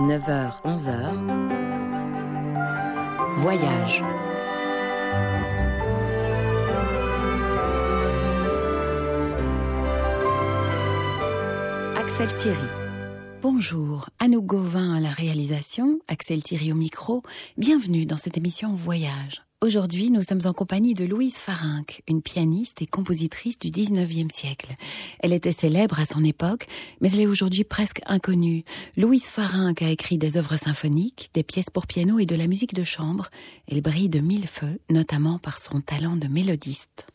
9h, 11h. Voyage. Axel Thierry. Bonjour, Anouk Gauvin à la réalisation, Axel Thierry au micro. Bienvenue dans cette émission Voyage. Aujourd'hui, nous sommes en compagnie de Louise Farinck, une pianiste et compositrice du 19e siècle. Elle était célèbre à son époque, mais elle est aujourd'hui presque inconnue. Louise Farinck a écrit des œuvres symphoniques, des pièces pour piano et de la musique de chambre. Elle brille de mille feux, notamment par son talent de mélodiste.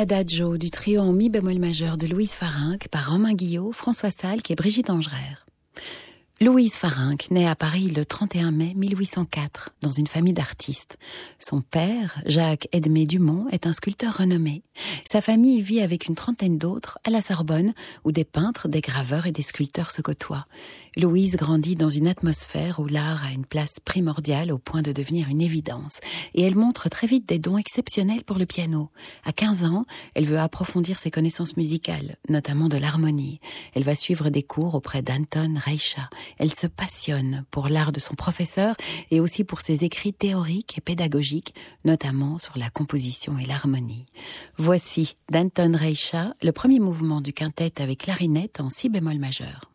L'adagio du trio en mi bémol majeur de Louise Farinck par Romain Guillot, François Salk et Brigitte Angerère. Louise Farinck naît à Paris le 31 mai 1804 dans une famille d'artistes. Son père, Jacques Edmé Dumont, est un sculpteur renommé. Sa famille vit avec une trentaine d'autres à la Sorbonne où des peintres, des graveurs et des sculpteurs se côtoient. Louise grandit dans une atmosphère où l'art a une place primordiale au point de devenir une évidence et elle montre très vite des dons exceptionnels pour le piano. À 15 ans, elle veut approfondir ses connaissances musicales, notamment de l'harmonie. Elle va suivre des cours auprès d'Anton Reicha elle se passionne pour l'art de son professeur et aussi pour ses écrits théoriques et pédagogiques, notamment sur la composition et l'harmonie. Voici d'Anton Reicha le premier mouvement du quintet avec clarinette en si bémol majeur.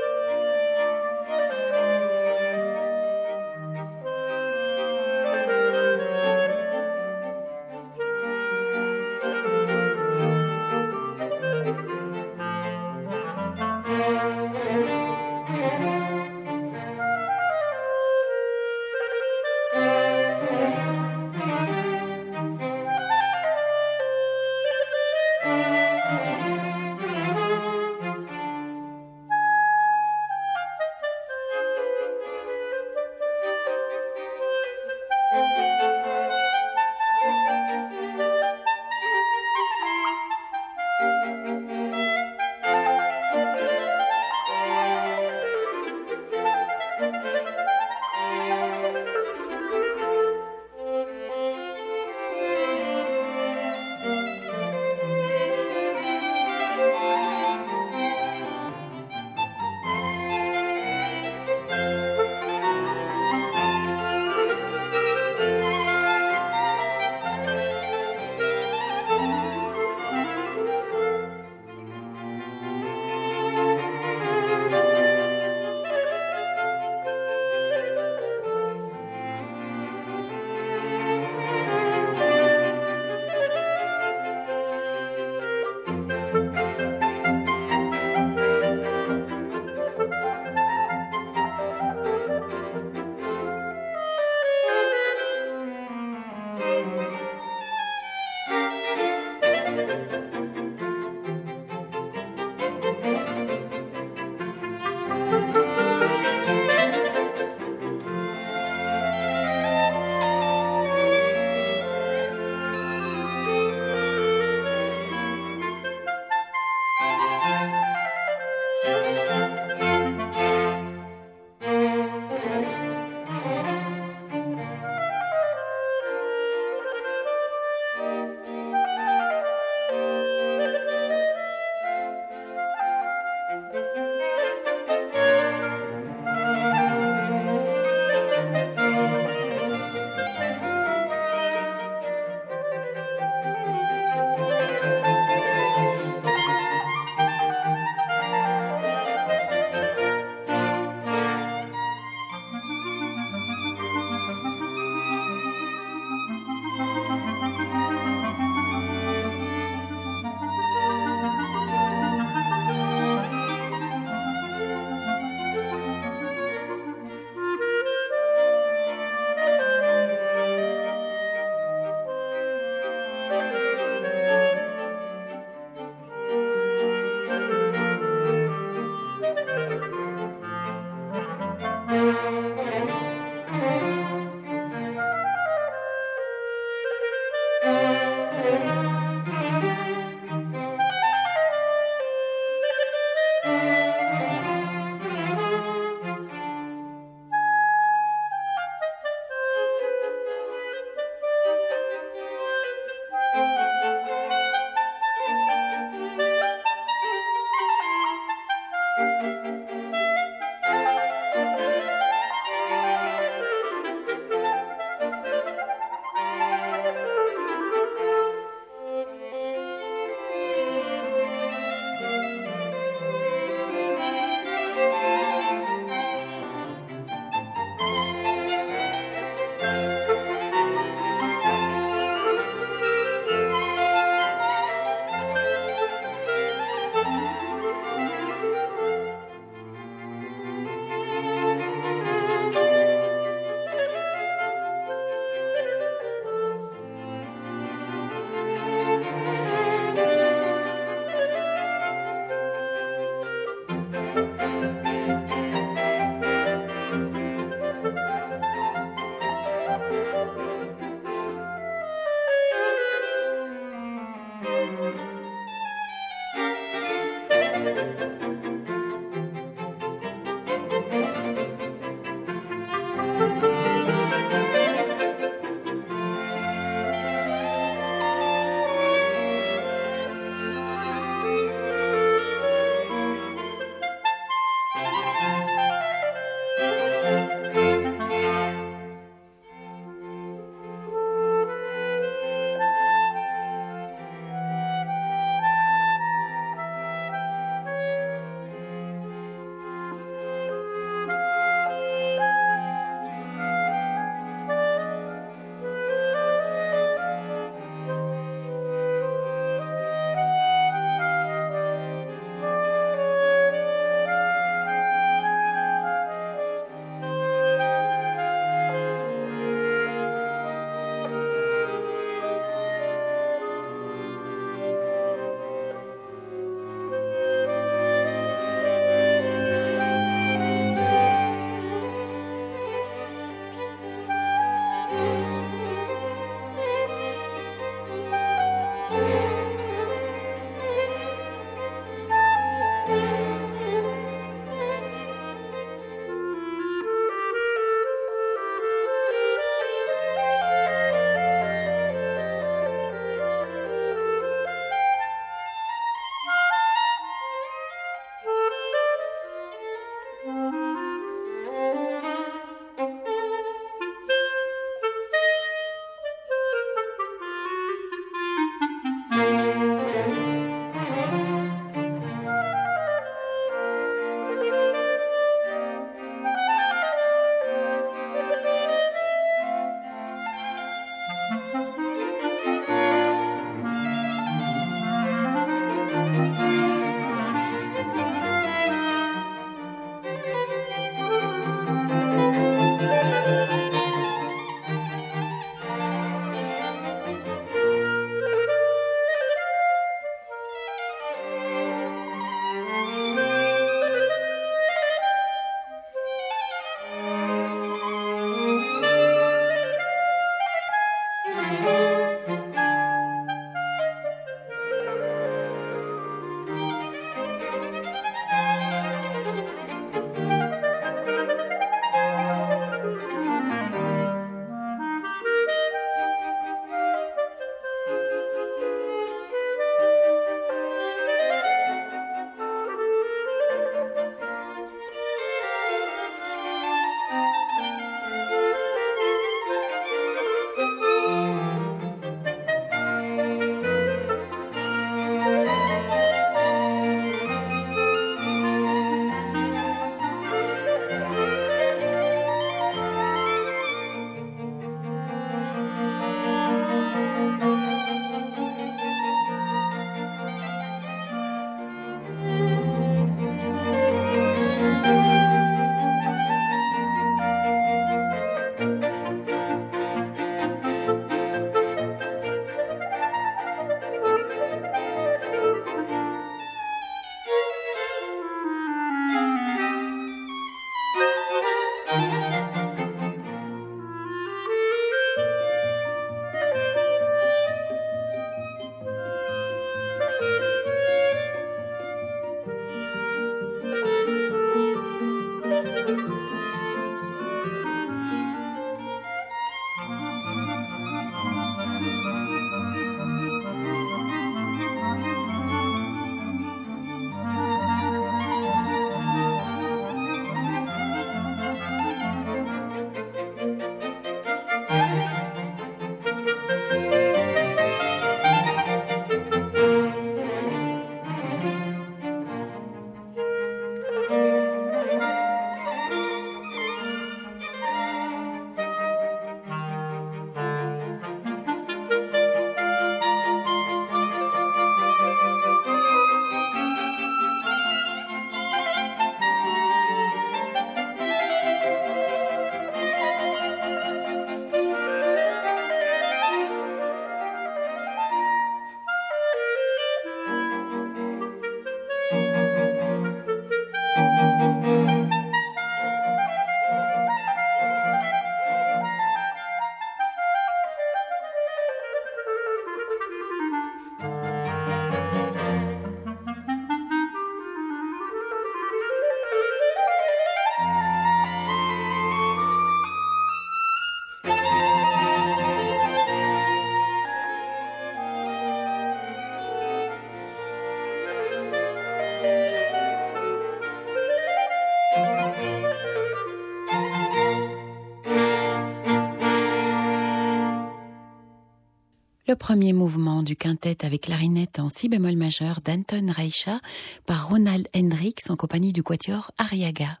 Premier mouvement du quintet avec clarinette en si bémol majeur d'Anton Reicha par Ronald Hendricks en compagnie du quatuor Ariaga.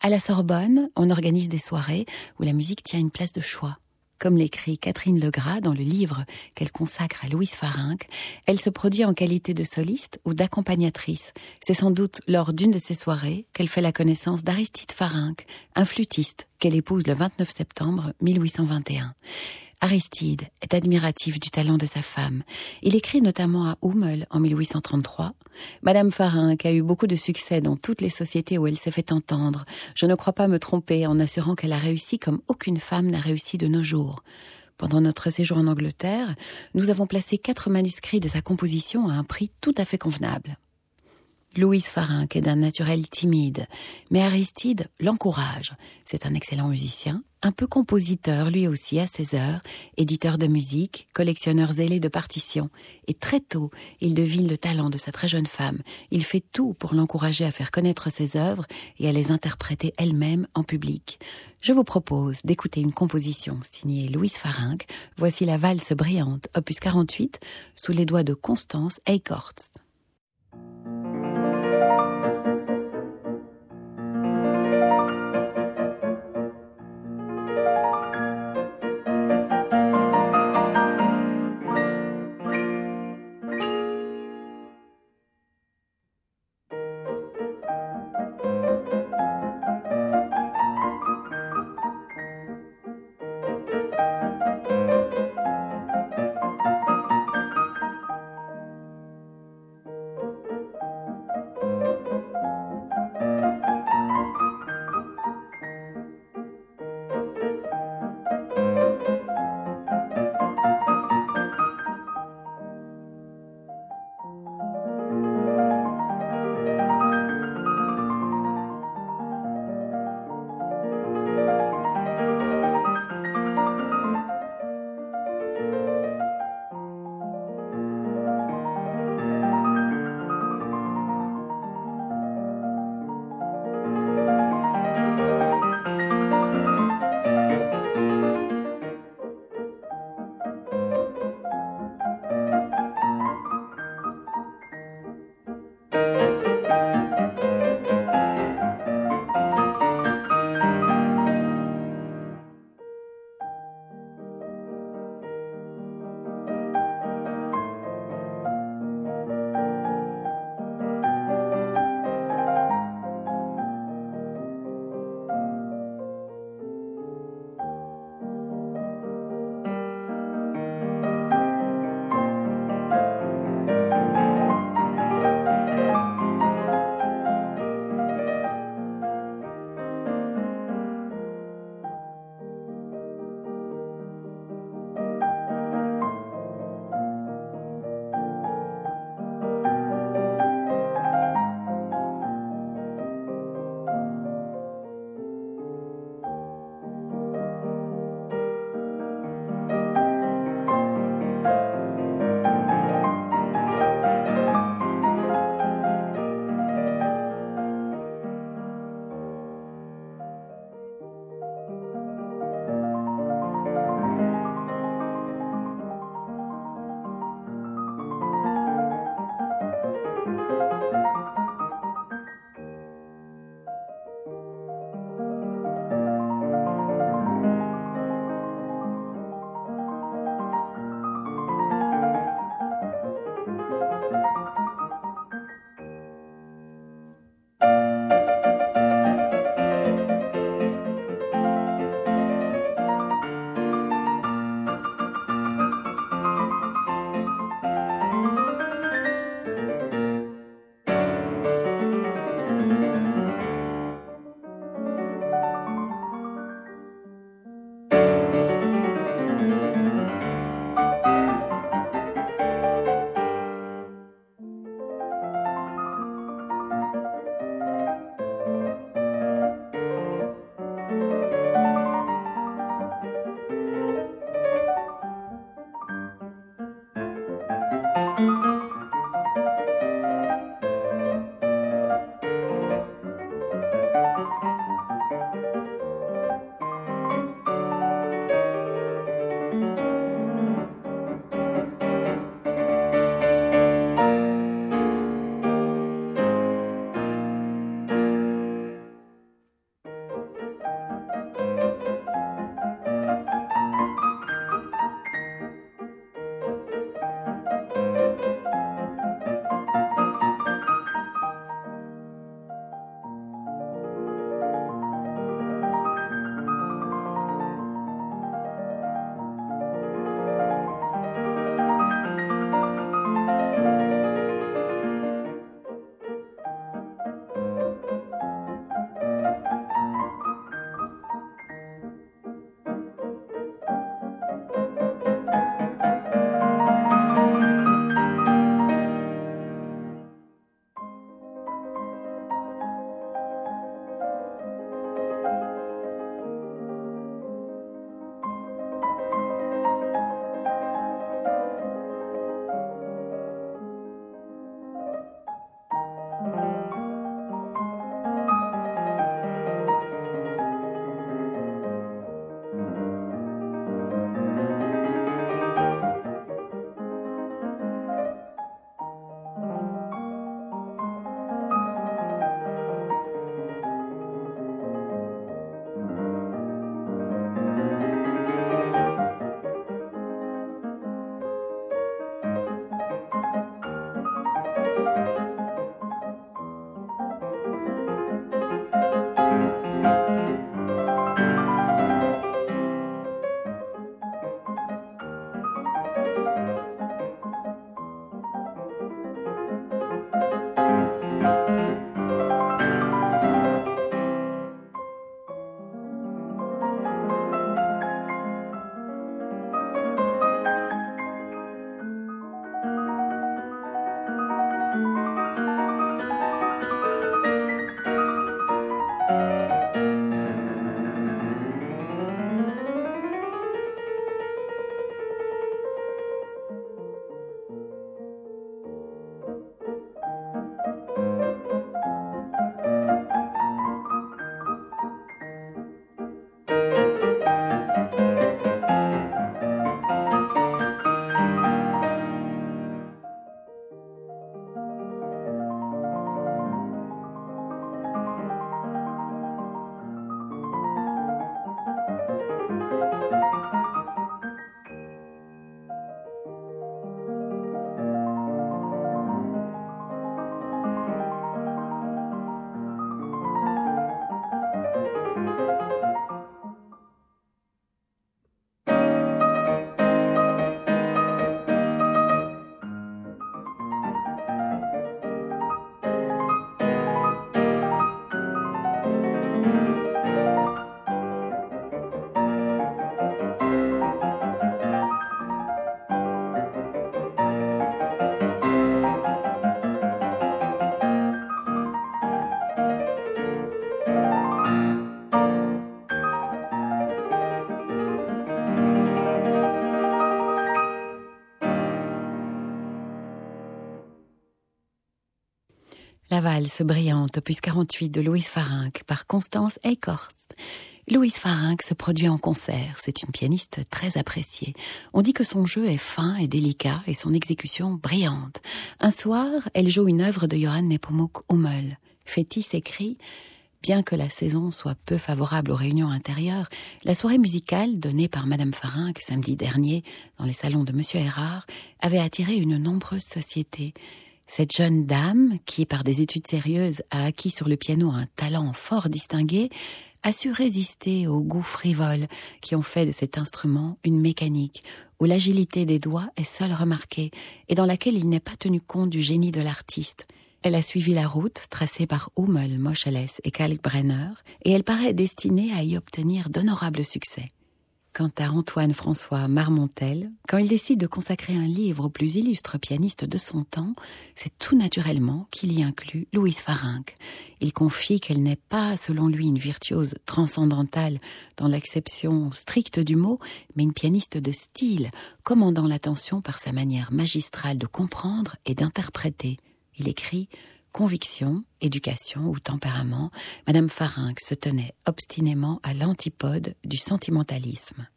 À la Sorbonne, on organise des soirées où la musique tient une place de choix. Comme l'écrit Catherine Legras dans le livre qu'elle consacre à Louise Farinck, elle se produit en qualité de soliste ou d'accompagnatrice. C'est sans doute lors d'une de ces soirées qu'elle fait la connaissance d'Aristide Farinck, un flûtiste qu'elle épouse le 29 septembre 1821. Aristide est admiratif du talent de sa femme. Il écrit notamment à Hummel en 1833. Madame Farin, qui a eu beaucoup de succès dans toutes les sociétés où elle s'est fait entendre. Je ne crois pas me tromper en assurant qu'elle a réussi comme aucune femme n'a réussi de nos jours. Pendant notre séjour en Angleterre, nous avons placé quatre manuscrits de sa composition à un prix tout à fait convenable. Louise Farinck est d'un naturel timide, mais Aristide l'encourage. C'est un excellent musicien, un peu compositeur lui aussi à ses heures, éditeur de musique, collectionneur zélé de partitions. Et très tôt, il devine le talent de sa très jeune femme. Il fait tout pour l'encourager à faire connaître ses œuvres et à les interpréter elle-même en public. Je vous propose d'écouter une composition signée Louise Farinck. Voici la valse brillante, opus 48, sous les doigts de Constance Eichhorst. La valse brillante, opus 48 de Louise Farinck par Constance Eichhorst. Louise Farinck se produit en concert. C'est une pianiste très appréciée. On dit que son jeu est fin et délicat et son exécution brillante. Un soir, elle joue une œuvre de Johann Nepomuk Hummel. Fétis écrit Bien que la saison soit peu favorable aux réunions intérieures, la soirée musicale donnée par Madame Farinck samedi dernier dans les salons de Monsieur Erard avait attiré une nombreuse société. Cette jeune dame, qui par des études sérieuses a acquis sur le piano un talent fort distingué, a su résister aux goûts frivoles qui ont fait de cet instrument une mécanique où l'agilité des doigts est seule remarquée et dans laquelle il n'est pas tenu compte du génie de l'artiste. Elle a suivi la route tracée par Hummel, Moscheles et Kalkbrenner et elle paraît destinée à y obtenir d'honorables succès. Quant à Antoine François Marmontel, quand il décide de consacrer un livre aux plus illustres pianistes de son temps, c'est tout naturellement qu'il y inclut Louise Farinck. Il confie qu'elle n'est pas, selon lui, une virtuose transcendantale dans l'acception stricte du mot, mais une pianiste de style, commandant l'attention par sa manière magistrale de comprendre et d'interpréter. Il écrit conviction, éducation ou tempérament, Madame Farinck se tenait obstinément à l'antipode du sentimentalisme.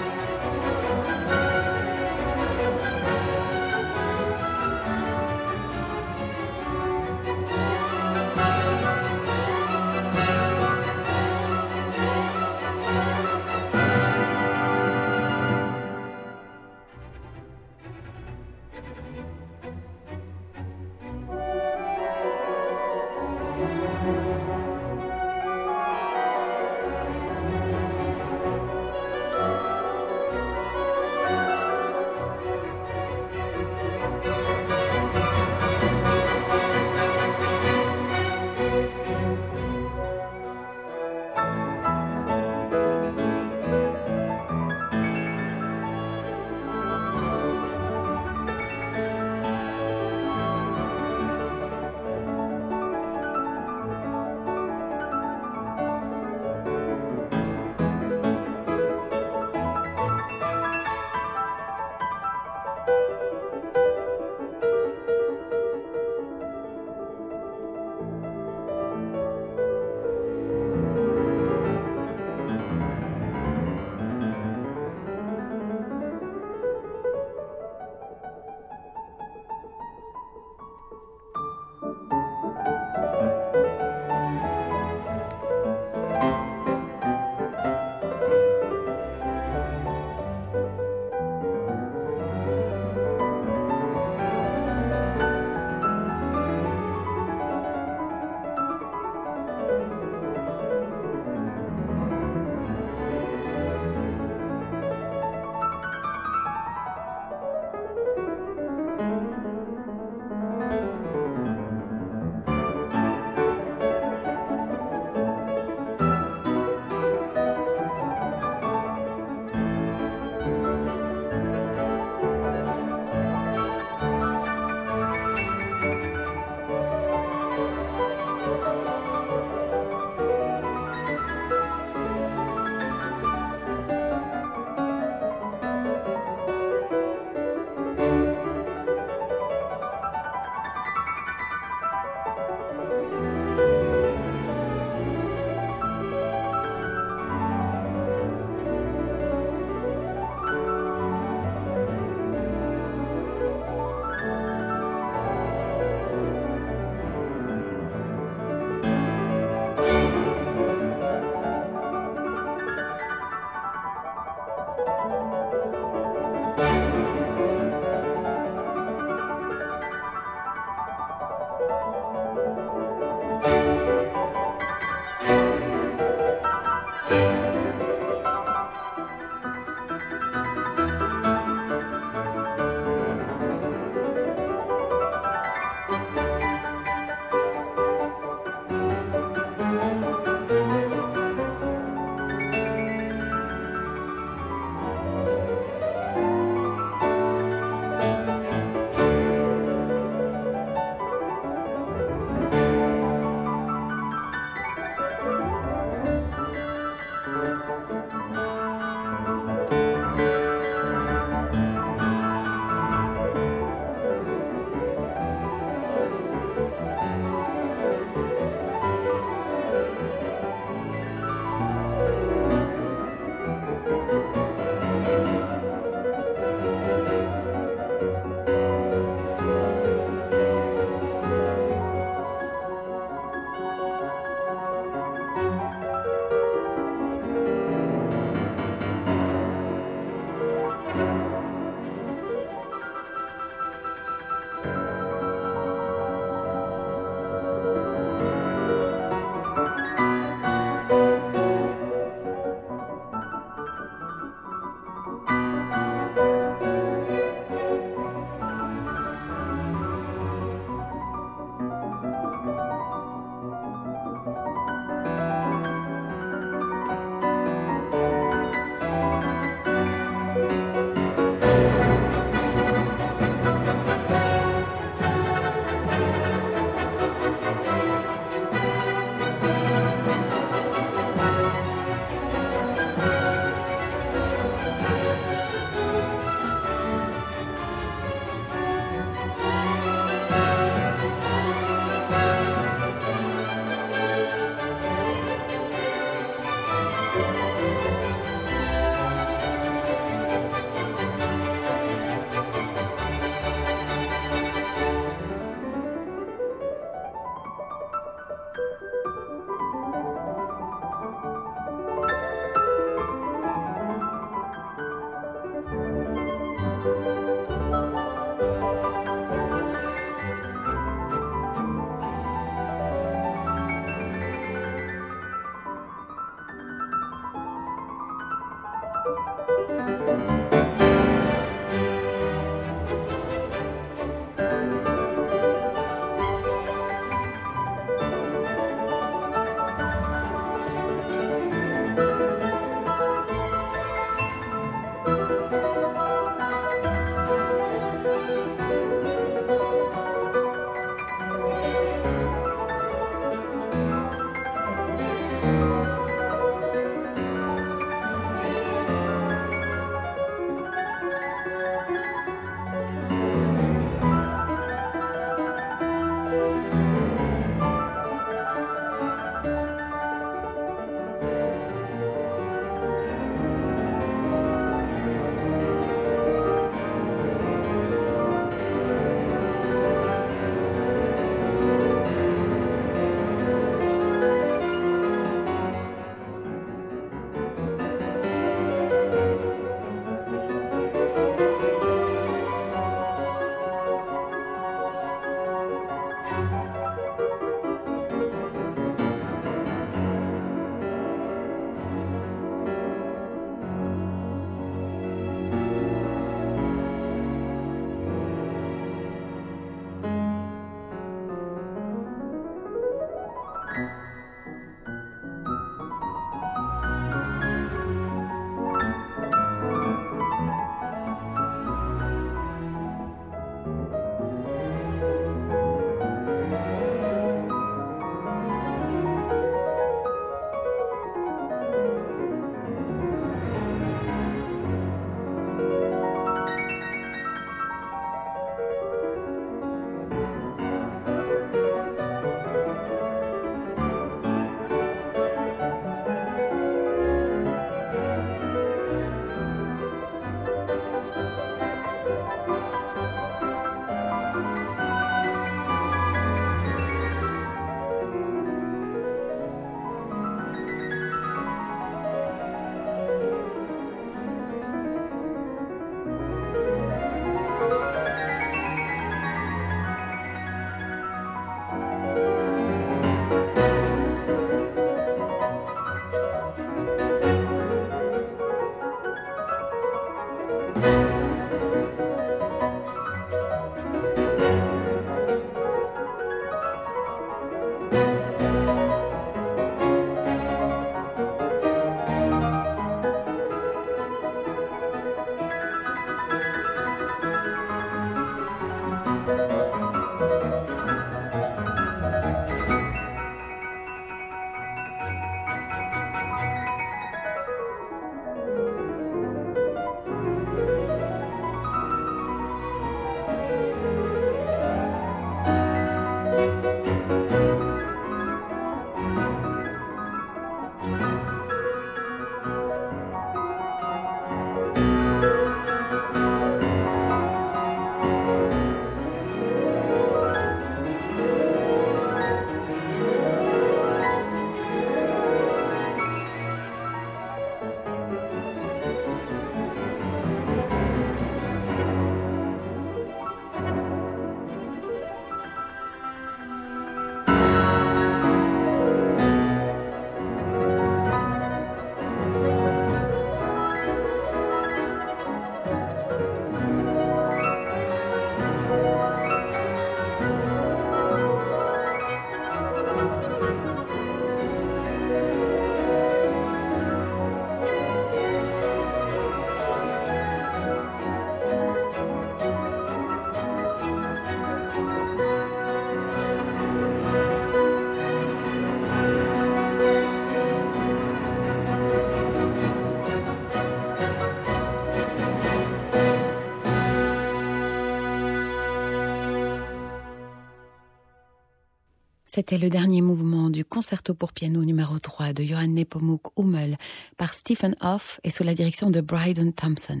C'était le dernier mouvement du concerto pour piano numéro 3 de Johann Nepomuk Hummel par Stephen Hoff et sous la direction de Bryden Thompson.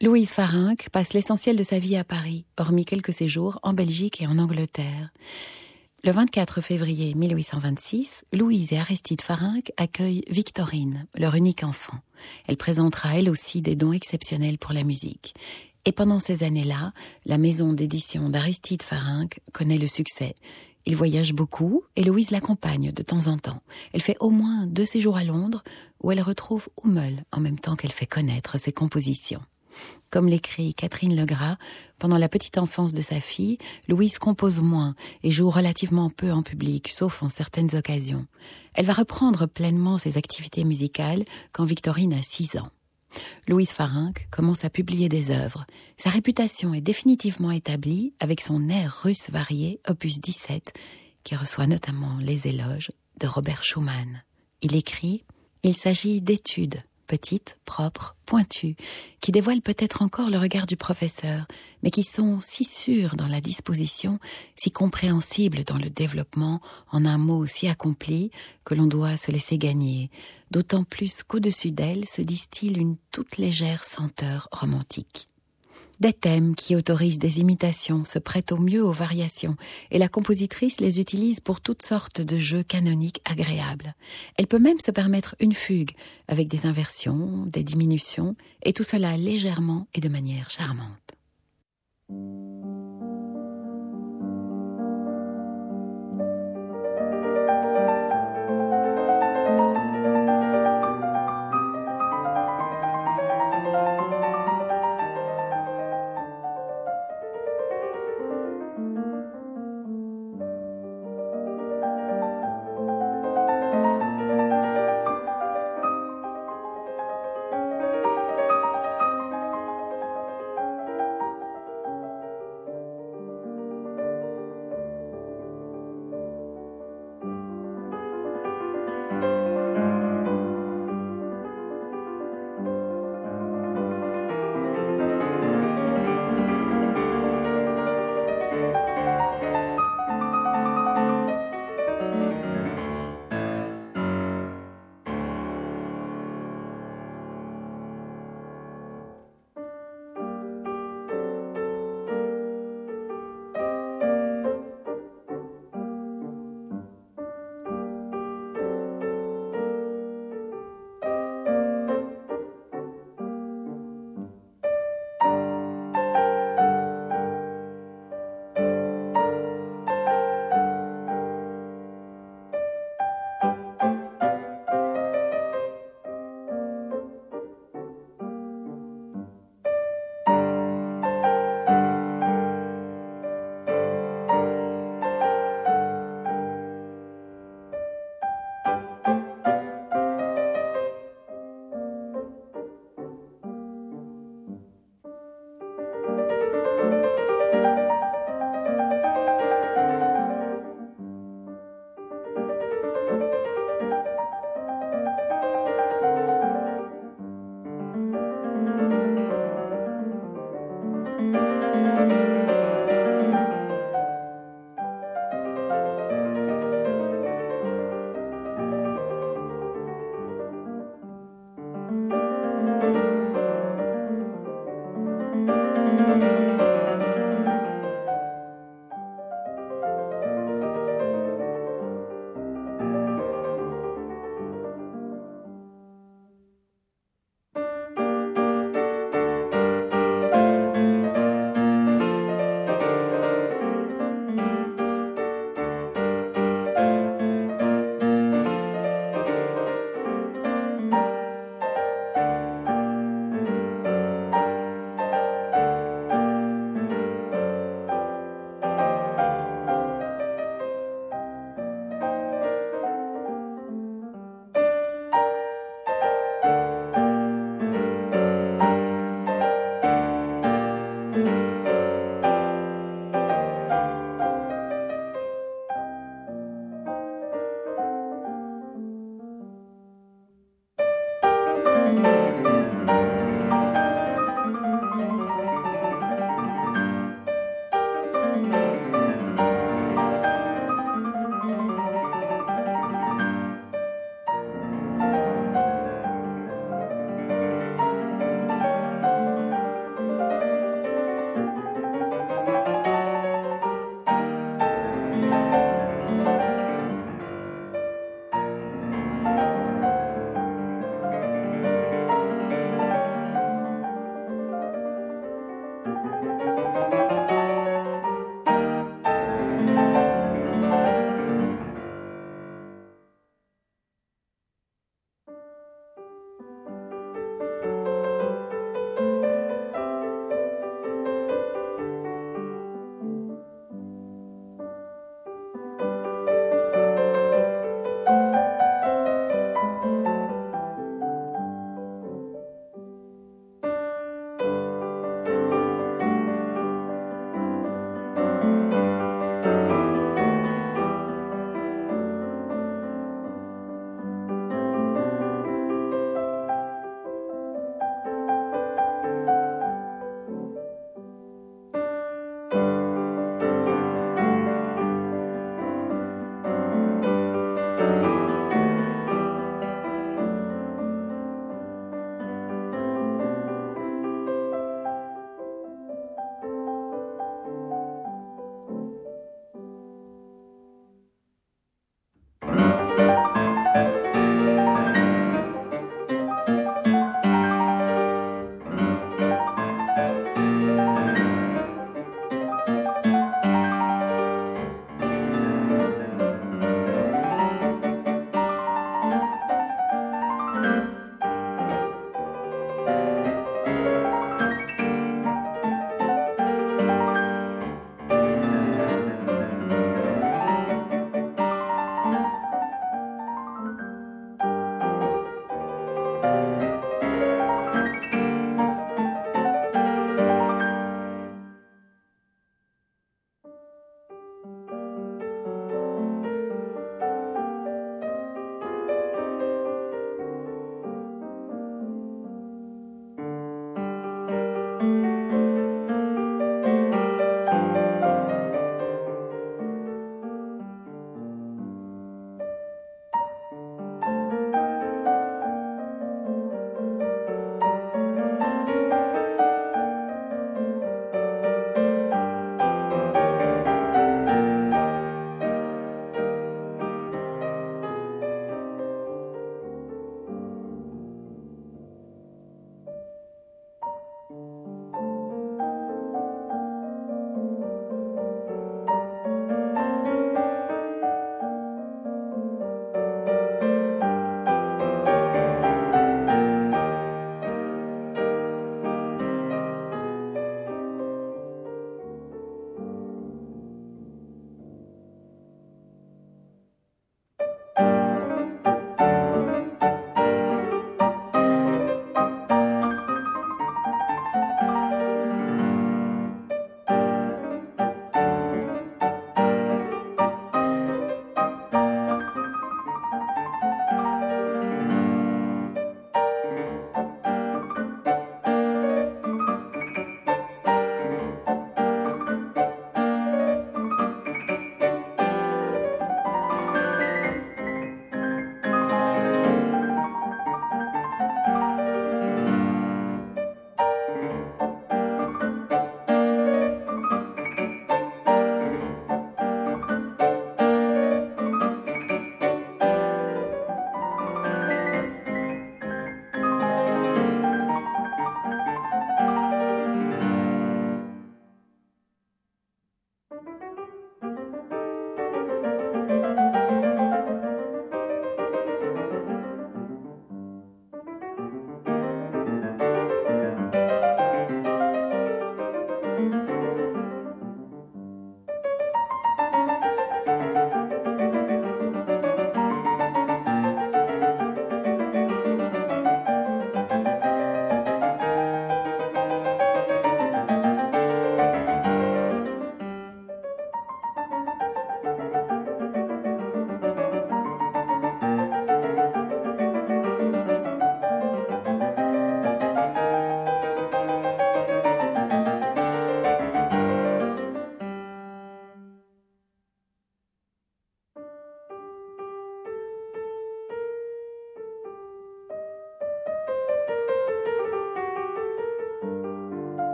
Louise Farinck passe l'essentiel de sa vie à Paris, hormis quelques séjours en Belgique et en Angleterre. Le 24 février 1826, Louise et Aristide Farinck accueillent Victorine, leur unique enfant. Elle présentera elle aussi des dons exceptionnels pour la musique. Et pendant ces années-là, la maison d'édition d'Aristide Farinck connaît le succès. Il voyage beaucoup et Louise l'accompagne de temps en temps. Elle fait au moins deux séjours à Londres où elle retrouve Hummel en même temps qu'elle fait connaître ses compositions. Comme l'écrit Catherine Legras, pendant la petite enfance de sa fille, Louise compose moins et joue relativement peu en public, sauf en certaines occasions. Elle va reprendre pleinement ses activités musicales quand Victorine a six ans. Louise Farinck commence à publier des œuvres. Sa réputation est définitivement établie avec son air russe varié, opus 17, qui reçoit notamment les éloges de Robert Schumann. Il écrit Il s'agit d'études petites, propres, pointues, qui dévoilent peut-être encore le regard du professeur, mais qui sont si sûres dans la disposition, si compréhensibles dans le développement, en un mot si accompli, que l'on doit se laisser gagner, d'autant plus qu'au-dessus d'elles se distille une toute légère senteur romantique. Des thèmes qui autorisent des imitations se prêtent au mieux aux variations, et la compositrice les utilise pour toutes sortes de jeux canoniques agréables. Elle peut même se permettre une fugue, avec des inversions, des diminutions, et tout cela légèrement et de manière charmante.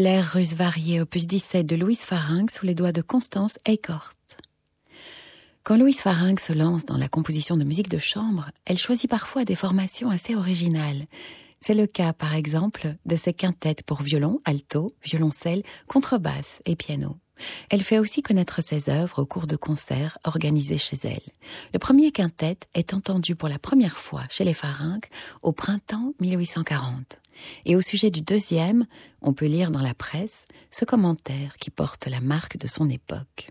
L'air russe varié, opus 17 de Louise Farinck sous les doigts de Constance Eichhorst. Quand Louise Farinck se lance dans la composition de musique de chambre, elle choisit parfois des formations assez originales. C'est le cas, par exemple, de ses quintettes pour violon, alto, violoncelle, contrebasse et piano. Elle fait aussi connaître ses œuvres au cours de concerts organisés chez elle. Le premier quintet est entendu pour la première fois chez les Farinck au printemps 1840. Et au sujet du deuxième, on peut lire dans la presse ce commentaire qui porte la marque de son époque.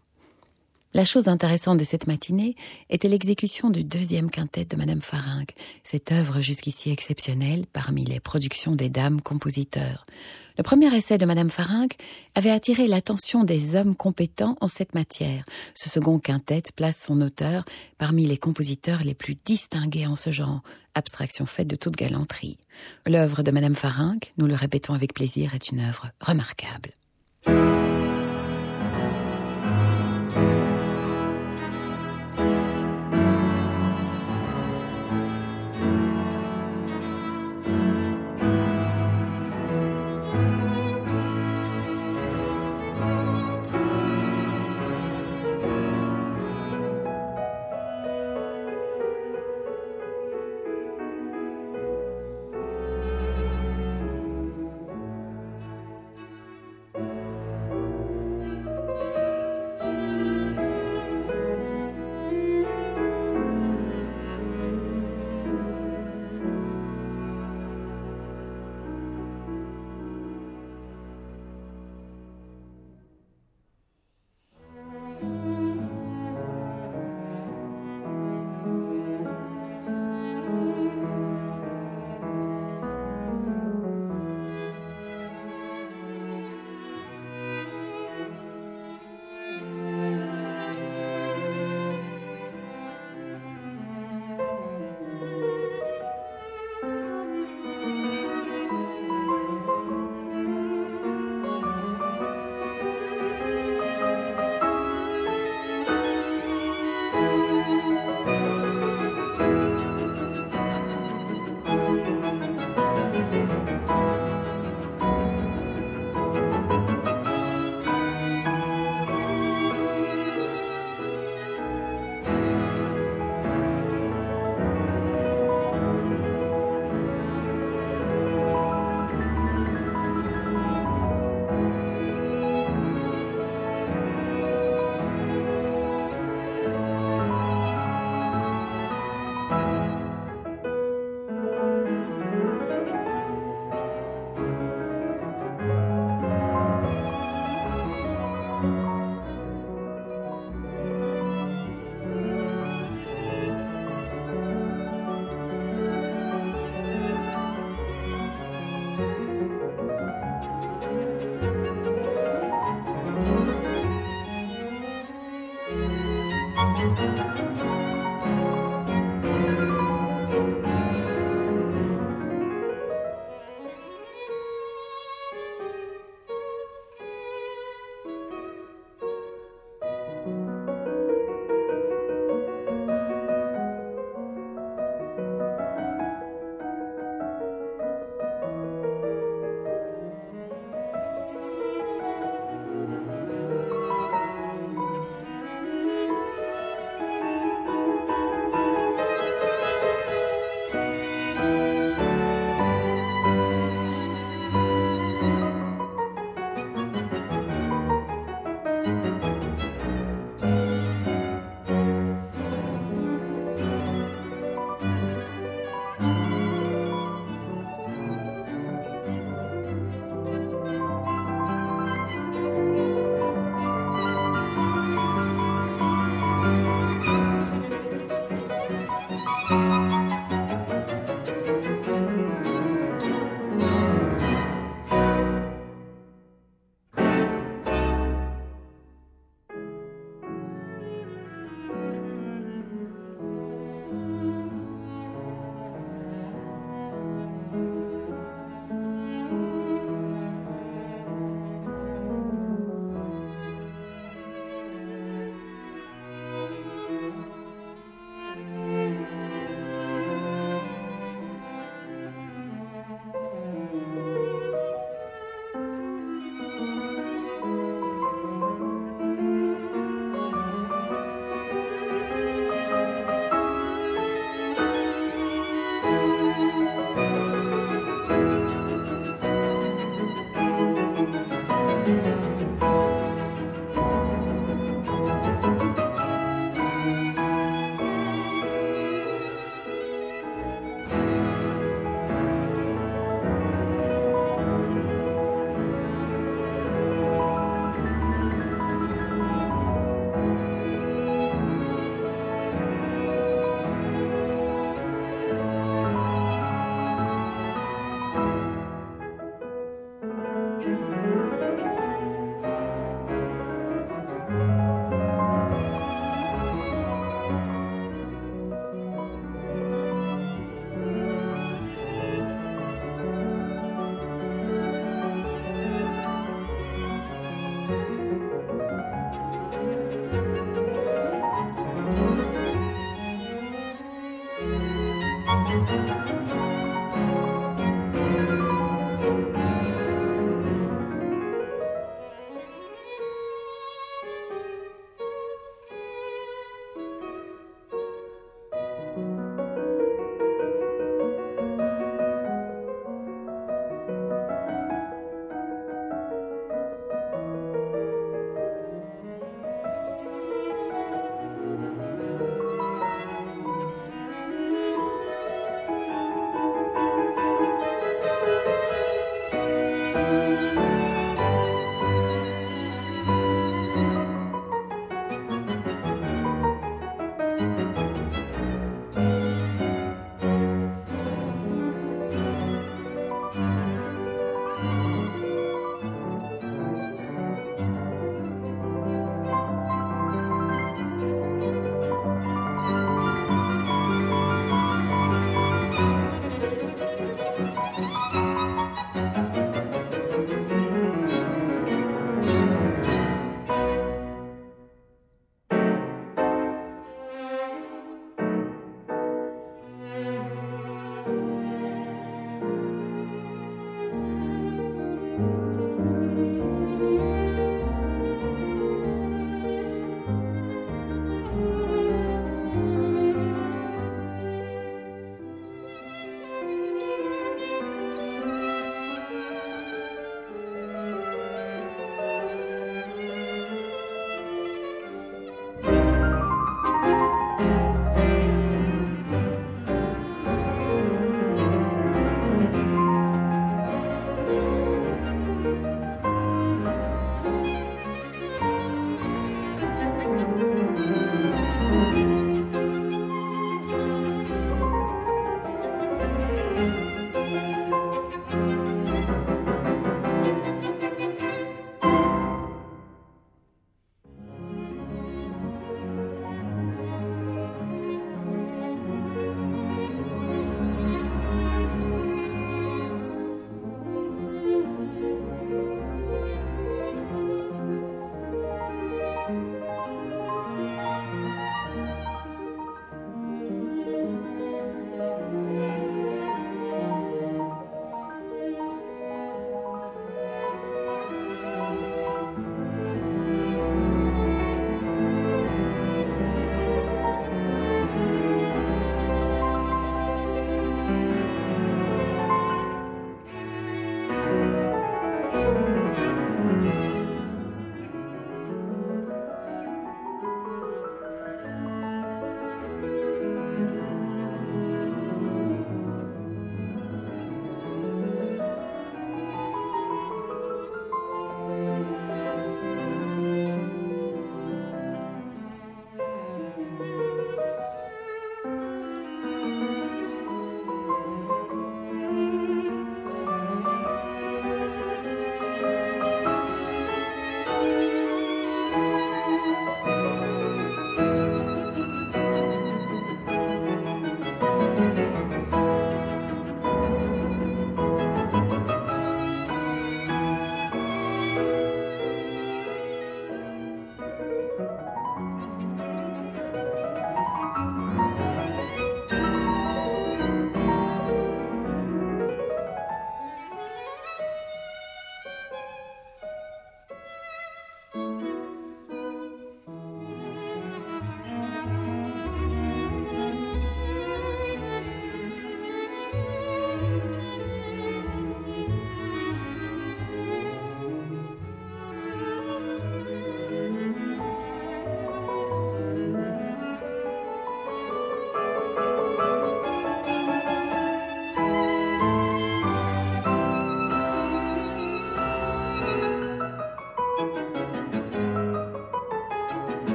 La chose intéressante de cette matinée était l'exécution du deuxième quintet de Madame Farinck, cette œuvre jusqu'ici exceptionnelle parmi les productions des dames compositeurs. Le premier essai de Madame Farinck avait attiré l'attention des hommes compétents en cette matière. Ce second quintet place son auteur parmi les compositeurs les plus distingués en ce genre, abstraction faite de toute galanterie. L'œuvre de Madame Farinck, nous le répétons avec plaisir, est une œuvre remarquable.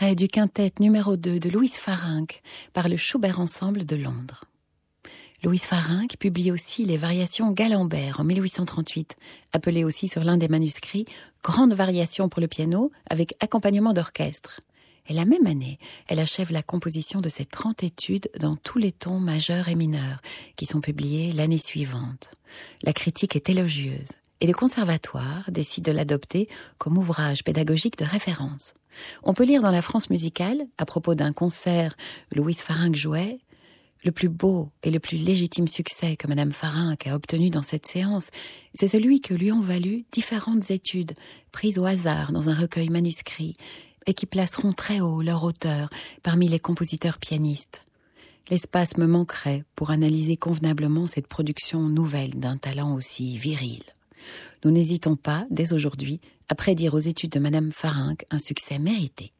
Du quintet numéro 2 de Louise Farinck par le Schubert Ensemble de Londres. Louise Farinck publie aussi les variations Galambert en 1838, appelées aussi sur l'un des manuscrits Grande variation pour le piano avec accompagnement d'orchestre. Et la même année, elle achève la composition de ses 30 études dans tous les tons majeurs et mineurs, qui sont publiés l'année suivante. La critique est élogieuse et le conservatoire décide de l'adopter comme ouvrage pédagogique de référence. On peut lire dans la France musicale, à propos d'un concert Louise Farinck jouait, le plus beau et le plus légitime succès que Madame Farinck a obtenu dans cette séance, c'est celui que lui ont valu différentes études prises au hasard dans un recueil manuscrit et qui placeront très haut leur auteur parmi les compositeurs pianistes. L'espace me manquerait pour analyser convenablement cette production nouvelle d'un talent aussi viril. Nous n'hésitons pas, dès aujourd'hui, à prédire aux études de Madame Farinck un succès mérité.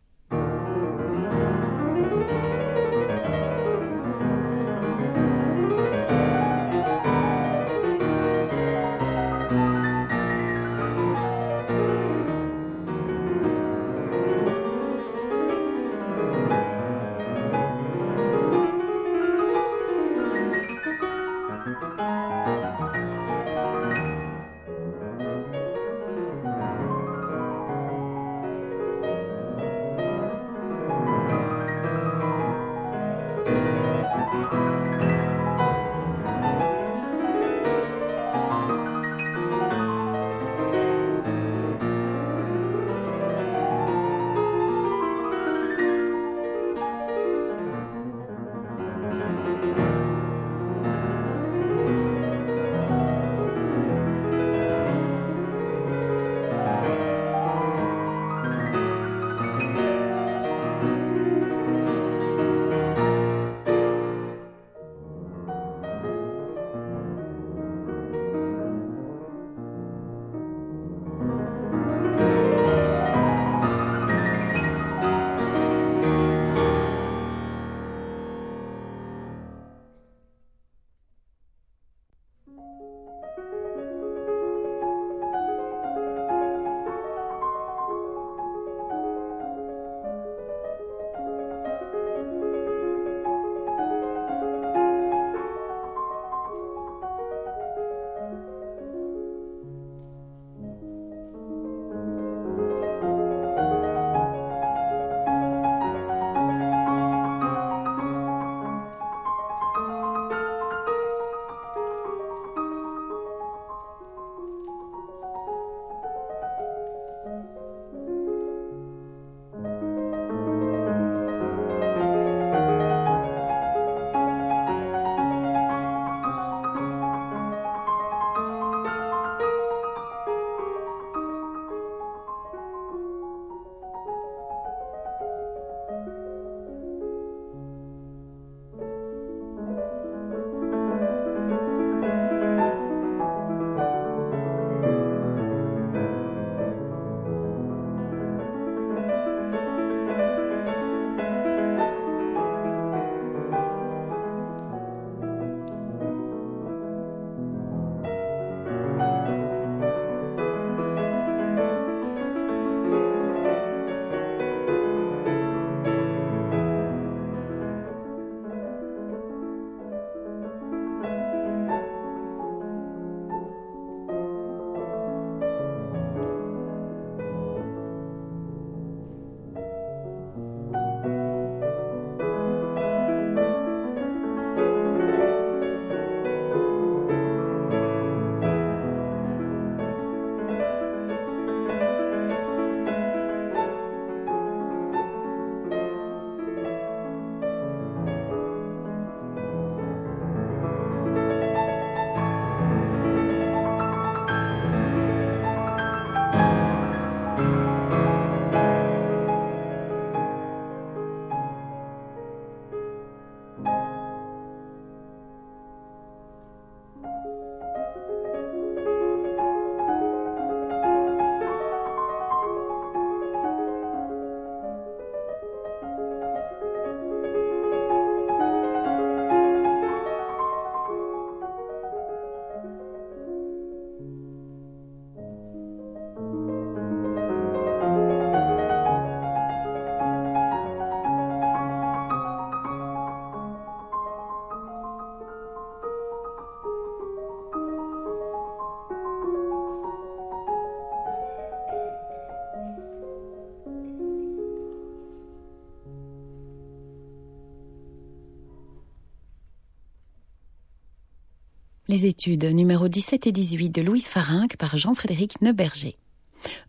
Les études numéro 17 et 18 de Louise Farinck par Jean-Frédéric Neuberger.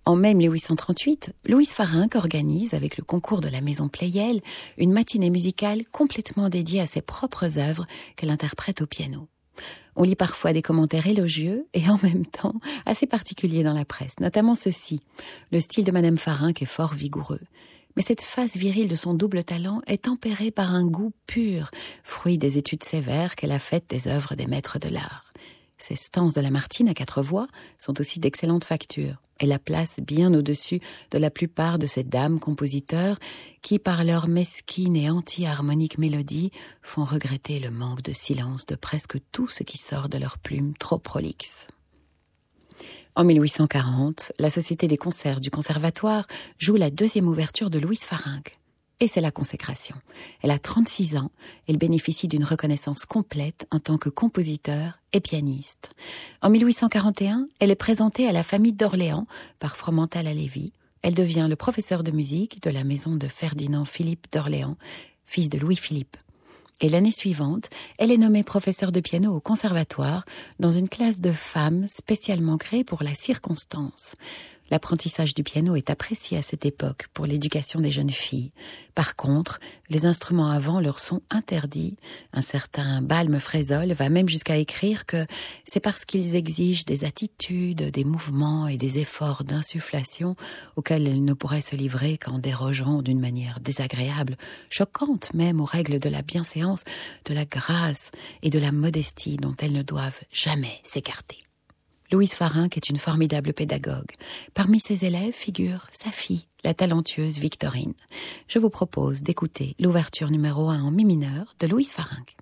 En mai 1838, Louise Farinck organise, avec le concours de la Maison Pleyel, une matinée musicale complètement dédiée à ses propres œuvres qu'elle interprète au piano. On lit parfois des commentaires élogieux et en même temps assez particuliers dans la presse, notamment ceci. Le style de Madame Farinck est fort vigoureux. Mais cette face virile de son double talent est tempérée par un goût pur, fruit des études sévères qu'elle a faites des œuvres des maîtres de l'art. Ces stances de Lamartine à quatre voix sont aussi d'excellente facture et la place bien au-dessus de la plupart de ces dames compositeurs qui, par leur mesquine et anti-harmonique mélodie, font regretter le manque de silence de presque tout ce qui sort de leurs plumes trop prolixes. En 1840, la Société des concerts du Conservatoire joue la deuxième ouverture de Louise Farinck. Et c'est la consécration. Elle a 36 ans, elle bénéficie d'une reconnaissance complète en tant que compositeur et pianiste. En 1841, elle est présentée à la famille d'Orléans par Fromental à Lévy. Elle devient le professeur de musique de la maison de Ferdinand Philippe d'Orléans, fils de Louis-Philippe. Et l'année suivante, elle est nommée professeure de piano au conservatoire dans une classe de femmes spécialement créée pour la circonstance. L'apprentissage du piano est apprécié à cette époque pour l'éducation des jeunes filles. Par contre, les instruments avant leur sont interdits. Un certain Balme Frézol va même jusqu'à écrire que c'est parce qu'ils exigent des attitudes, des mouvements et des efforts d'insufflation auxquels elles ne pourraient se livrer qu'en dérogeant d'une manière désagréable, choquante même aux règles de la bienséance, de la grâce et de la modestie dont elles ne doivent jamais s'écarter. Louise Farinck est une formidable pédagogue. Parmi ses élèves figure sa fille, la talentueuse Victorine. Je vous propose d'écouter l'ouverture numéro 1 en mi mineur de Louise Farinck.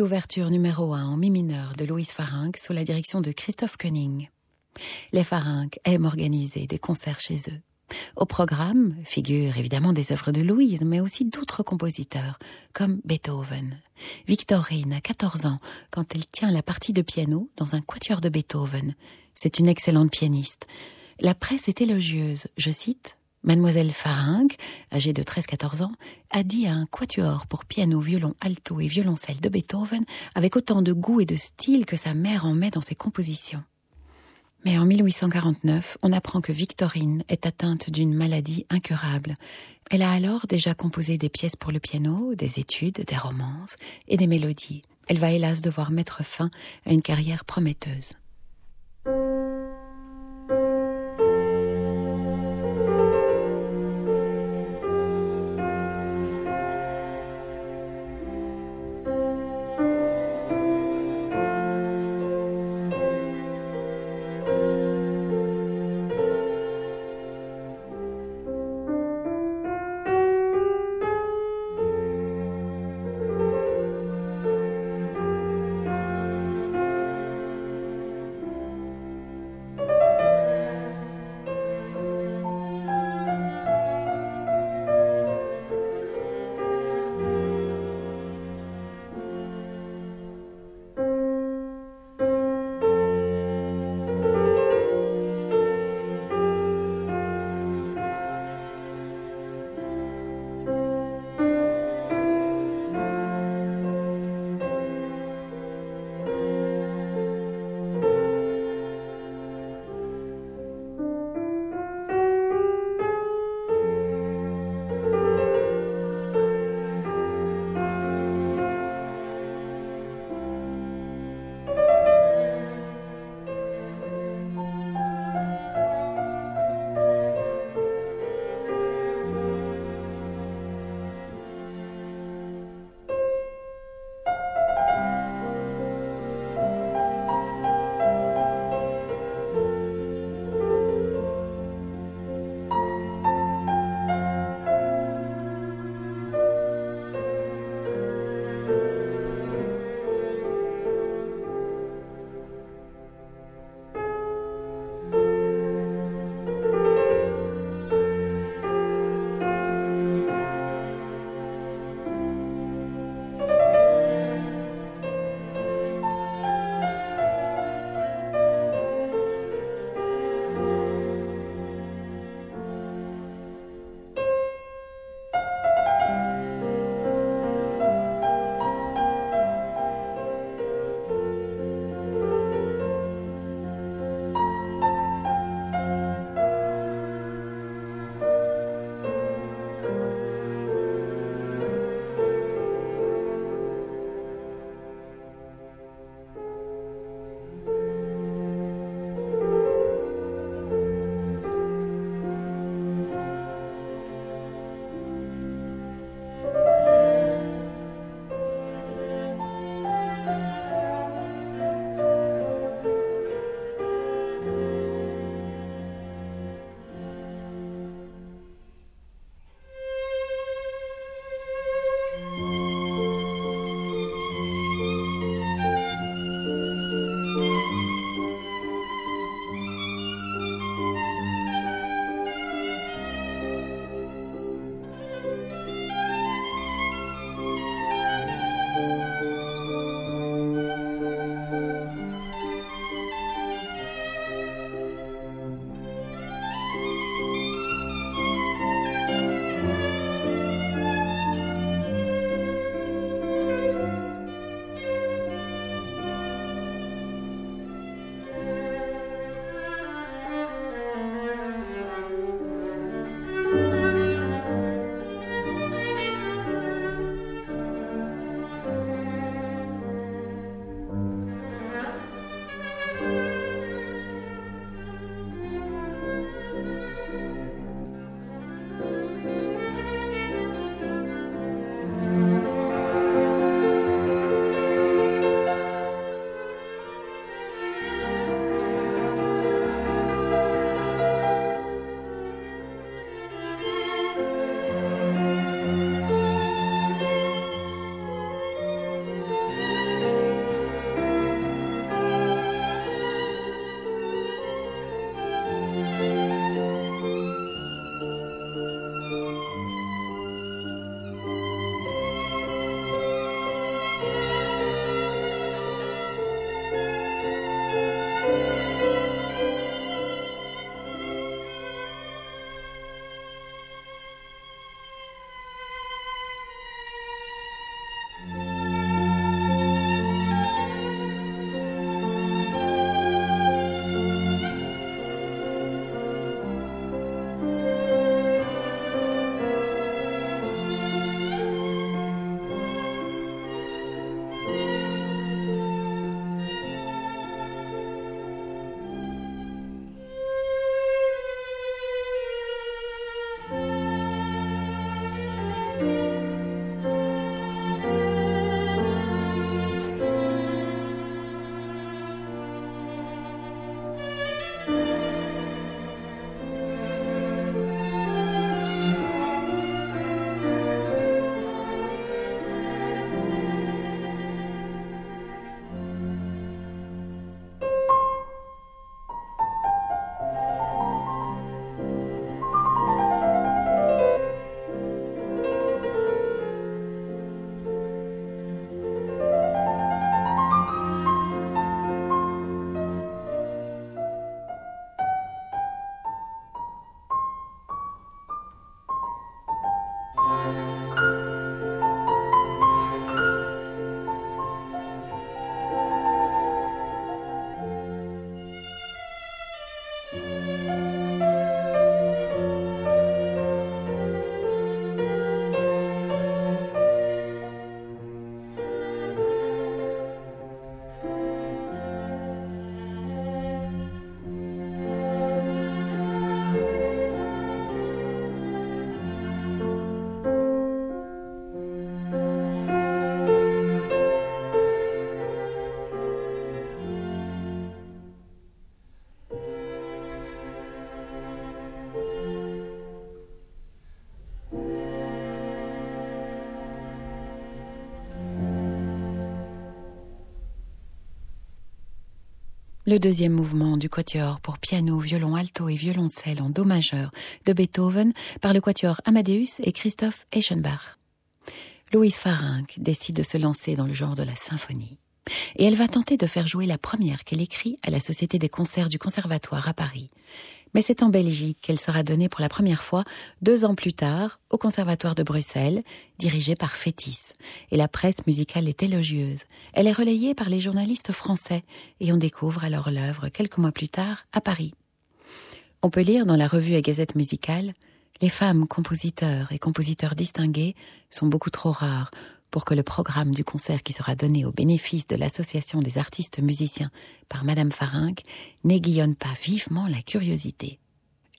L'ouverture numéro 1 en mi mineur de Louise Farinck sous la direction de Christophe Koenig. Les Farinck aiment organiser des concerts chez eux. Au programme figurent évidemment des œuvres de Louise, mais aussi d'autres compositeurs, comme Beethoven. Victorine a 14 ans quand elle tient la partie de piano dans un quatuor de Beethoven. C'est une excellente pianiste. La presse est élogieuse, je cite, Mademoiselle Farinck, âgée de 13-14 ans, a dit à un quatuor pour piano, violon, alto et violoncelle de Beethoven avec autant de goût et de style que sa mère en met dans ses compositions. Mais en 1849, on apprend que Victorine est atteinte d'une maladie incurable. Elle a alors déjà composé des pièces pour le piano, des études, des romances et des mélodies. Elle va hélas devoir mettre fin à une carrière prometteuse. Le deuxième mouvement du quatuor pour piano, violon alto et violoncelle en do majeur de Beethoven par le quatuor Amadeus et Christoph Eschenbach. Louise Farinck décide de se lancer dans le genre de la symphonie. Et elle va tenter de faire jouer la première qu'elle écrit à la Société des concerts du Conservatoire à Paris. Mais c'est en Belgique qu'elle sera donnée pour la première fois deux ans plus tard au Conservatoire de Bruxelles, dirigé par Fétis. Et la presse musicale est élogieuse. Elle est relayée par les journalistes français et on découvre alors l'œuvre quelques mois plus tard à Paris. On peut lire dans la revue et gazette musicale les femmes compositeurs et compositeurs distingués sont beaucoup trop rares pour que le programme du concert qui sera donné au bénéfice de l'Association des artistes musiciens par Madame Farinck n'aiguillonne pas vivement la curiosité.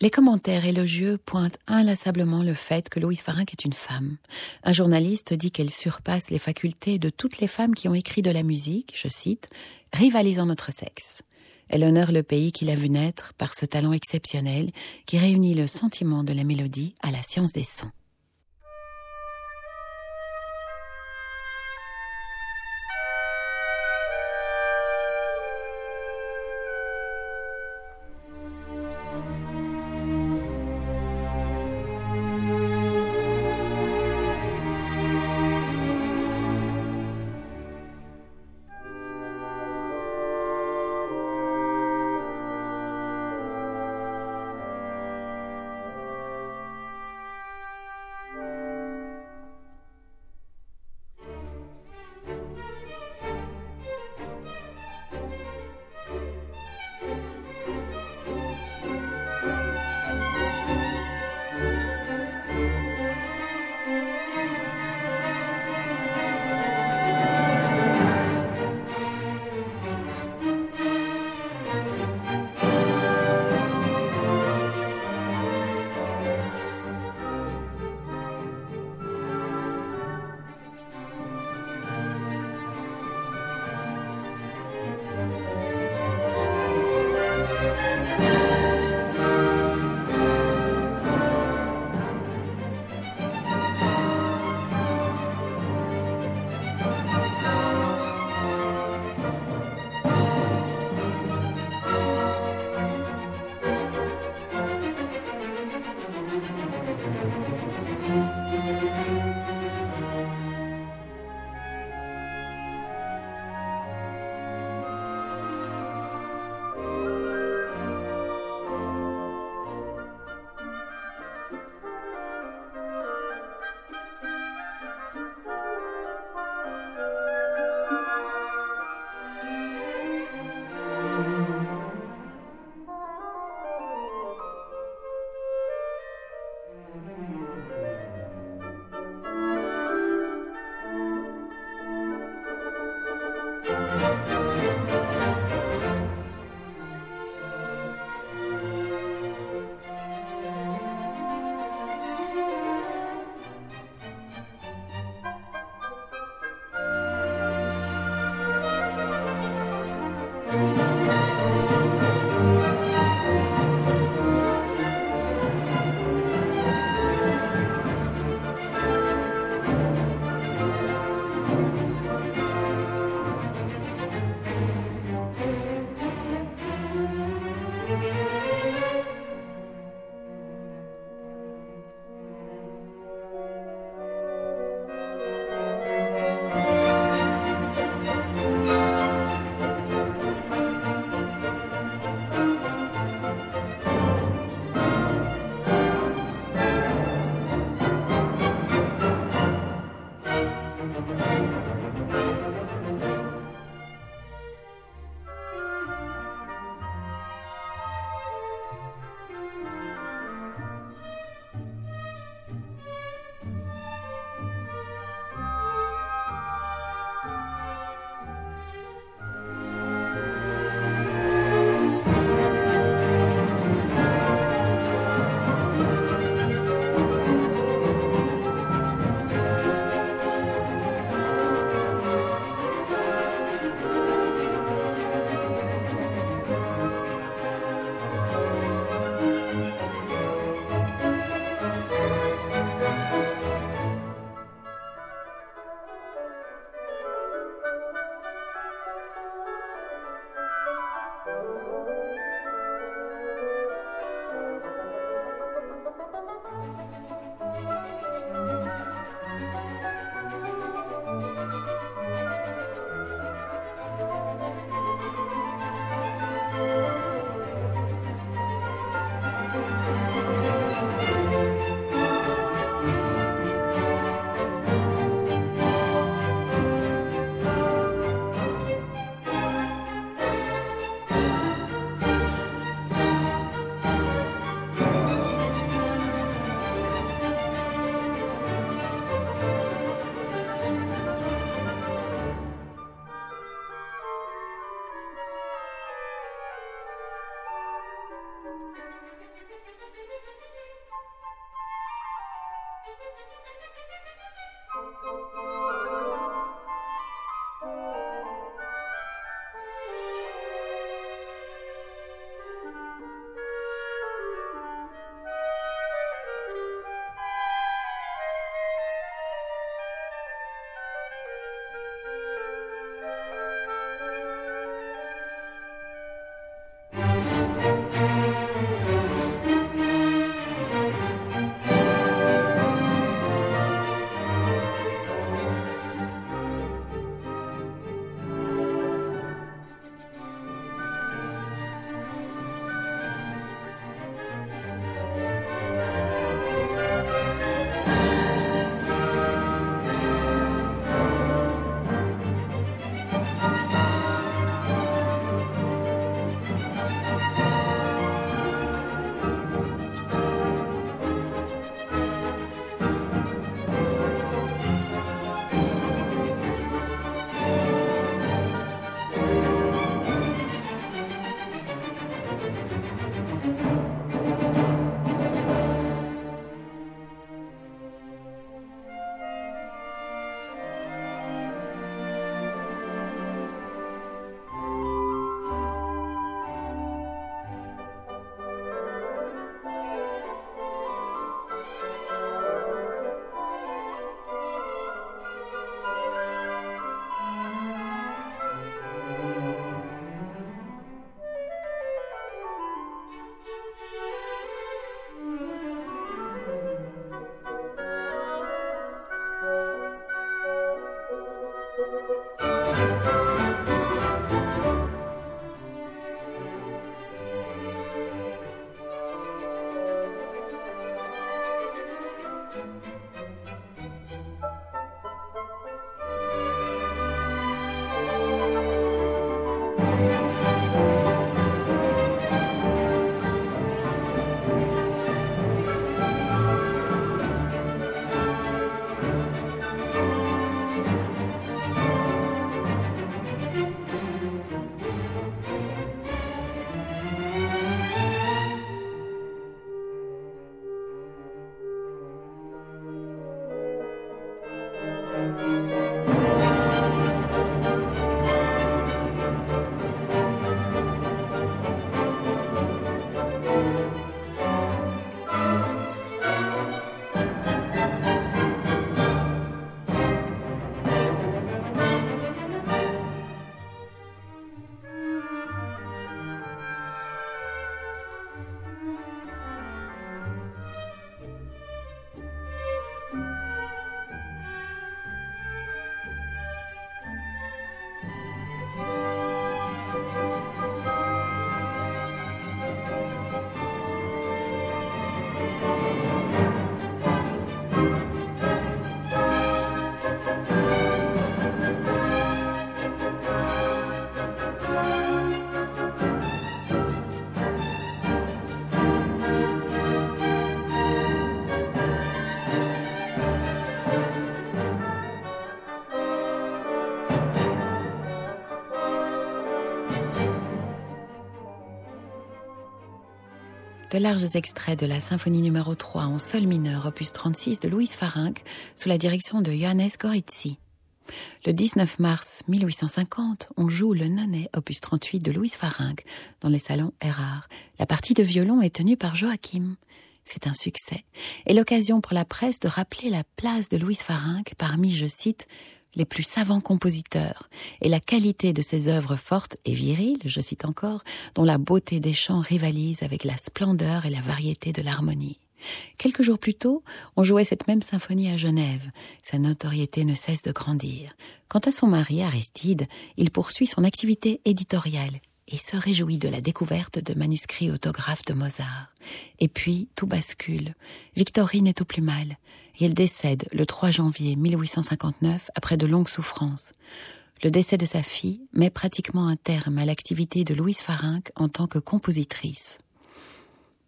Les commentaires élogieux pointent inlassablement le fait que Louise Farinck est une femme. Un journaliste dit qu'elle surpasse les facultés de toutes les femmes qui ont écrit de la musique, je cite, rivalisant notre sexe. Elle honore le pays qui l'a vu naître par ce talent exceptionnel qui réunit le sentiment de la mélodie à la science des sons. De larges extraits de la symphonie numéro 3 en sol mineur, opus 36 de Louise Farinck, sous la direction de Johannes Gorizzi. Le 19 mars 1850, on joue le Nonnet, opus 38 de Louise Farinck, dans les salons Erard. La partie de violon est tenue par Joachim. C'est un succès et l'occasion pour la presse de rappeler la place de Louise Farinck parmi, je cite, les plus savants compositeurs, et la qualité de ses œuvres fortes et viriles, je cite encore, dont la beauté des chants rivalise avec la splendeur et la variété de l'harmonie. Quelques jours plus tôt, on jouait cette même symphonie à Genève. Sa notoriété ne cesse de grandir. Quant à son mari, Aristide, il poursuit son activité éditoriale et se réjouit de la découverte de manuscrits autographes de Mozart. Et puis, tout bascule. Victorine est au plus mal elle décède le 3 janvier 1859 après de longues souffrances. Le décès de sa fille met pratiquement un terme à l'activité de Louise Farinck en tant que compositrice.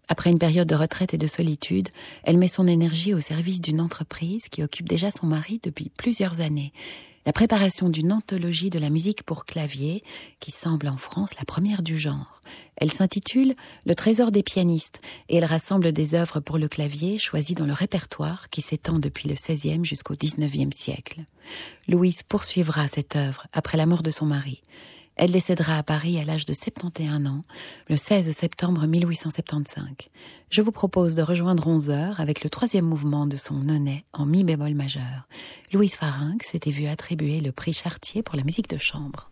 Après une période de retraite et de solitude, elle met son énergie au service d'une entreprise qui occupe déjà son mari depuis plusieurs années la préparation d'une anthologie de la musique pour clavier qui semble en France la première du genre. Elle s'intitule Le trésor des pianistes et elle rassemble des œuvres pour le clavier choisies dans le répertoire qui s'étend depuis le XVIe jusqu'au XIXe siècle. Louise poursuivra cette œuvre après la mort de son mari. Elle décédera à Paris à l'âge de 71 ans, le 16 septembre 1875. Je vous propose de rejoindre 11 heures avec le troisième mouvement de son nonnet en mi bémol majeur. Louise Farinck s'était vue attribuer le prix Chartier pour la musique de chambre.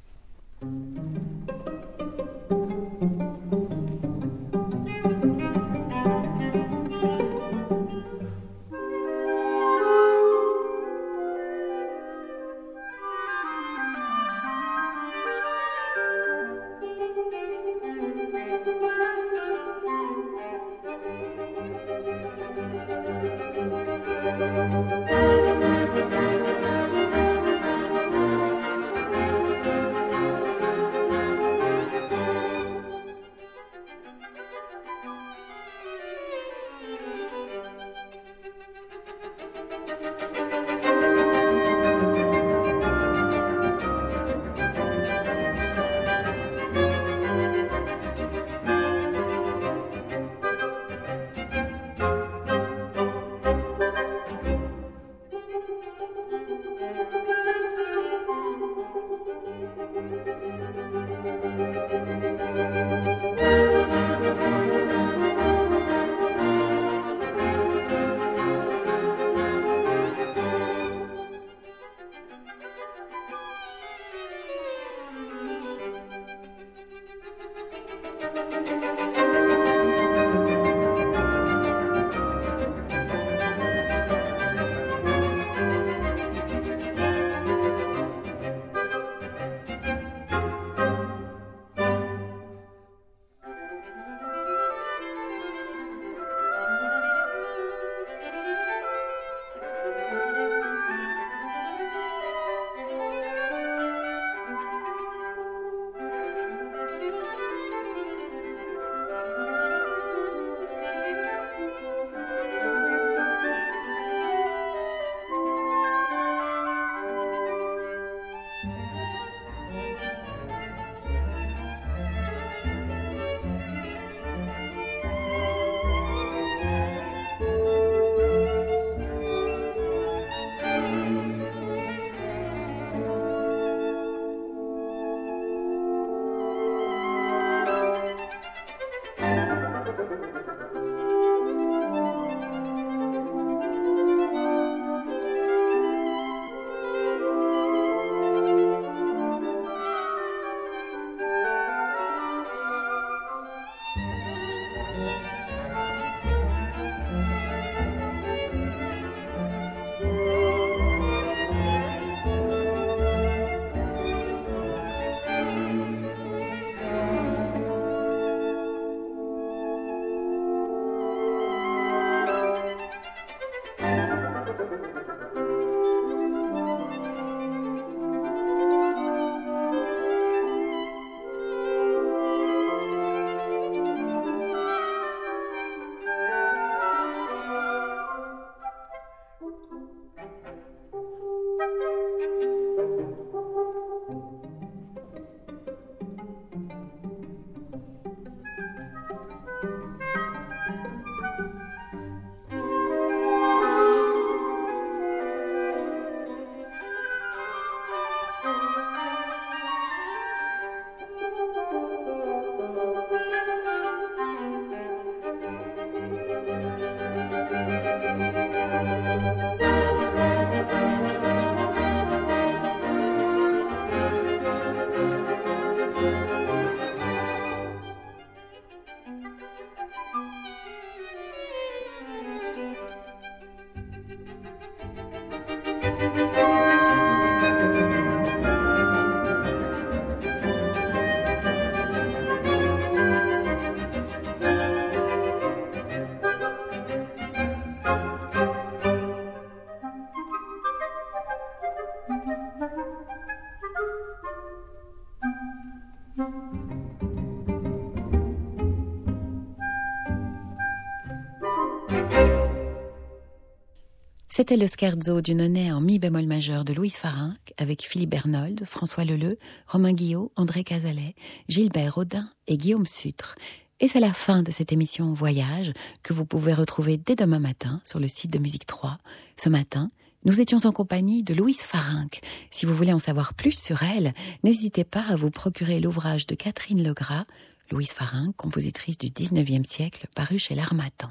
C'était le scherzo du nonnet en mi bémol majeur de Louise Farinck avec Philippe Bernold, François Leleu, Romain Guillot, André Cazalet, Gilbert Audin et Guillaume Sutre. Et c'est la fin de cette émission Voyage que vous pouvez retrouver dès demain matin sur le site de Musique 3. Ce matin, nous étions en compagnie de Louise Farinck. Si vous voulez en savoir plus sur elle, n'hésitez pas à vous procurer l'ouvrage de Catherine Legras, Louise Farin, compositrice du 19e siècle, parue chez l'Armatan.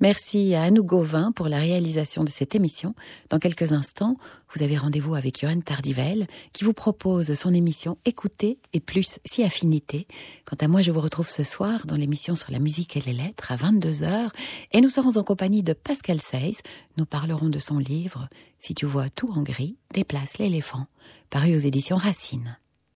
Merci à Anou Gauvin pour la réalisation de cette émission. Dans quelques instants, vous avez rendez-vous avec Johan Tardivel, qui vous propose son émission Écoutez et plus si affinité. Quant à moi, je vous retrouve ce soir dans l'émission sur la musique et les lettres à 22h, et nous serons en compagnie de Pascal Seyss. Nous parlerons de son livre Si tu vois tout en gris, déplace l'éléphant, paru aux éditions Racine.